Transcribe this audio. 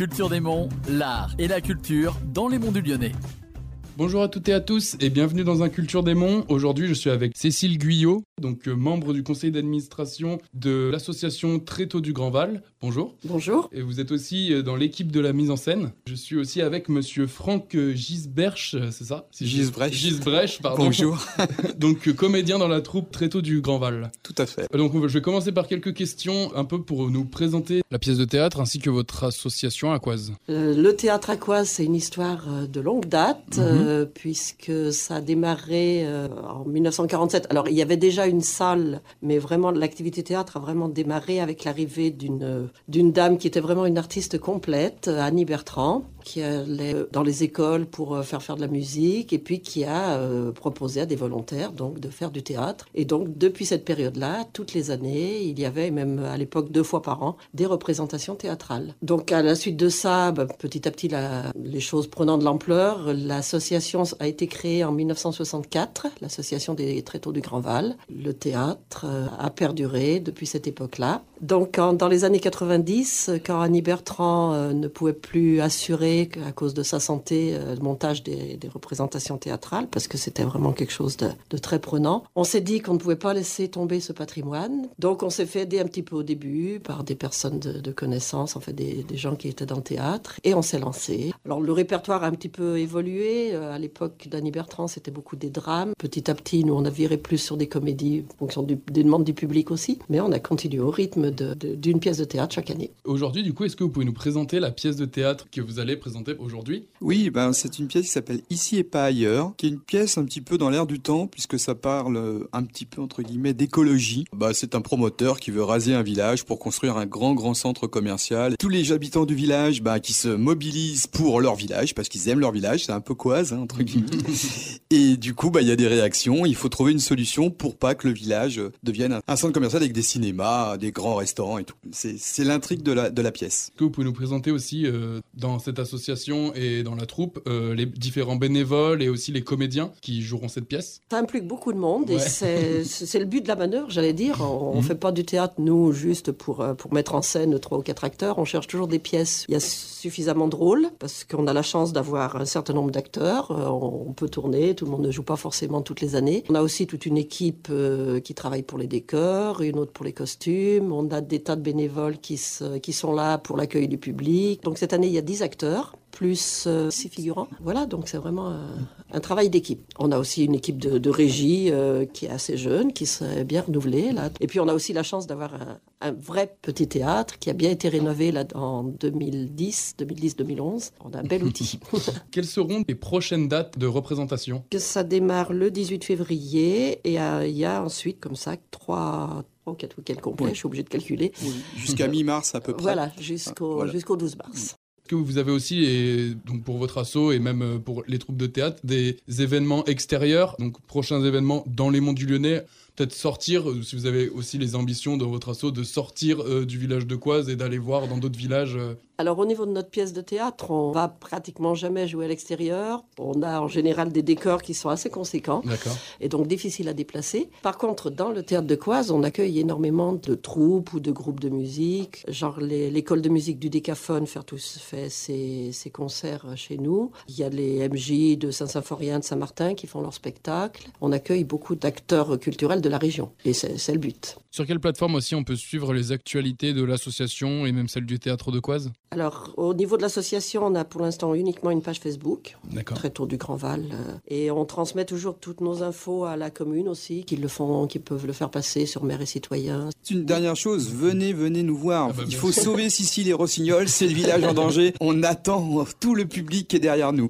Culture des Monts, l'art et la culture dans les monts du Lyonnais. Bonjour à toutes et à tous et bienvenue dans un Culture des Monts. Aujourd'hui, je suis avec Cécile Guyot, donc euh, membre du conseil d'administration de l'association Tréteau du Grand Val. Bonjour. Bonjour. Et vous êtes aussi euh, dans l'équipe de la mise en scène. Je suis aussi avec monsieur Franck euh, Gisberch, c'est ça? Gisbrech. Gisbrech, pardon. Bonjour. donc comédien dans la troupe Tréteau du Grand Val. Tout à fait. Donc je vais commencer par quelques questions un peu pour nous présenter la pièce de théâtre ainsi que votre association Aquoise. Euh, le théâtre Aquoise, c'est une histoire euh, de longue date, Mhm. euh, puisque ça a démarré euh, en 1947. Alors, il y avait déjà une salle, mais vraiment, l'activité théâtre a vraiment démarré avec l'arrivée d'une euh, d'une dame qui était vraiment une artiste complète, Annie Bertrand, qui allait dans les écoles pour euh, faire faire de la musique, et puis qui a euh, proposé à des volontaires donc de faire du théâtre. Et donc, depuis cette période-là, toutes les années, il y avait, même à l'époque deux fois par an, des représentations théâtrales. Donc, à la suite de ça, ben, petit à petit, les choses prenant de l'ampleur, l'association a été créée en 1964, l'association des tréteaux du Grand Val. Le théâtre euh, a perduré depuis cette époque-là. Donc, dans les années 90, quand Annie Bertrand euh, ne pouvait plus assurer, à cause de sa santé, euh, le montage des, représentations théâtrales, parce que c'était vraiment quelque chose de, très prenant, on s'est dit qu'on ne pouvait pas laisser tomber ce patrimoine. Donc, on s'est fait aider un petit peu au début par des personnes de, de connaissance, en fait, des, gens qui étaient dans le théâtre, et on s'est lancé. Alors, le répertoire a un petit peu évolué. Euh, À l'époque d'Annie Bertrand, c'était beaucoup des drames. Petit à petit, nous, on a viré plus sur des comédies, en fonction des demandes du public aussi. Mais on a continué au rythme d'une pièce de théâtre chaque année. Aujourd'hui, du coup, est-ce que vous pouvez nous présenter la pièce de théâtre que vous allez présenter aujourd'hui Oui, ben, c'est une pièce qui s'appelle Ici et pas ailleurs, qui est une pièce un petit peu dans l'air du temps, puisque ça parle euh, un petit peu, entre guillemets, d'écologie. Bah, c'est un promoteur qui veut raser un village pour construire un grand, grand centre commercial. Tous les habitants du village, bah, qui se mobilisent pour leur village, parce qu'ils aiment leur village, c'est un peu quoise, hein, entre guillemets. et du coup, bah, il y a des réactions. Il faut trouver une solution pour pas que le village euh, devienne un- centre commercial avec des cinémas, des grands restaurants et tout. C'est l'intrigue de la, de la pièce. Que vous pouvez nous présenter aussi euh, dans cette association et dans la troupe euh, les différents bénévoles et aussi les comédiens qui joueront cette pièce Ça implique beaucoup de monde et Ouais. c'est c'est le but de la manœuvre, j'allais dire. On ne Mhm. fait pas du théâtre, nous, juste pour, euh, pour mettre en scène trois ou quatre acteurs. On cherche toujours des pièces. Il y a suffisamment de rôles parce qu'on a la chance d'avoir un certain nombre d'acteurs. Euh, on on peut tourner, tout le monde ne joue pas forcément toutes les années. On a aussi toute une équipe euh, qui travaille pour les décors, une autre pour les costumes. On a des tas de bénévoles qui, se- qui sont là pour l'accueil du public. Donc cette année, il y a 10 acteurs plus euh, six figurants. Voilà, donc c'est vraiment euh, un travail d'équipe. On a aussi une équipe de, de régie euh, qui est assez jeune, qui serait bien renouvelée. Là. Et puis on a aussi la chance d'avoir un, un vrai petit théâtre qui a bien été rénové là, en 2010, 2010-2011. On a un bel outil. Quelles seront les prochaines dates de représentation? Que ça démarre le 18 février et euh, il y a ensuite comme ça trois, trois ou quatre week-ends complets, Oui. je suis obligé de calculer. Jusqu'à mi-mars à peu près. Voilà, jusqu'au Voilà. jusqu'au 12 mars. Que vous avez aussi, et donc pour votre asso et même euh, pour les troupes de théâtre, des événements extérieurs, donc prochains événements dans les monts du Lyonnais Peut-être sortir, euh, si vous avez aussi les ambitions de votre asso, de sortir euh, du village de Coise et d'aller voir dans d'autres villages. euh. Alors au niveau de notre pièce de théâtre, on va pratiquement jamais jouer à l'extérieur. On a en général des décors qui sont assez conséquents et donc difficiles à déplacer. Par contre, dans le théâtre de Coise, on accueille énormément de troupes ou de groupes de musique. Genre l'école de musique du Décaphone fait, tous, fait ses, ses concerts chez nous. Il y a les MJ de Saint-Symphorien de Saint-Martin qui font leurs spectacles. On accueille beaucoup d'acteurs culturels de la région et c'est le but. Sur quelle plateforme aussi on peut suivre les actualités de l'association et même celle du théâtre de Coise? Alors, au niveau de l'association, on a pour l'instant uniquement une page Facebook. D'accord. très tôt du Grand Val. euh, Et on transmet toujours toutes nos infos à la commune aussi, qui le font, qui peuvent le faire passer sur maire et citoyens. C'est une dernière chose, venez, venez nous voir. Ah bah, Il faut sauver Sicile et Rossignol, c'est le village en danger. On attend tout le public qui est derrière nous.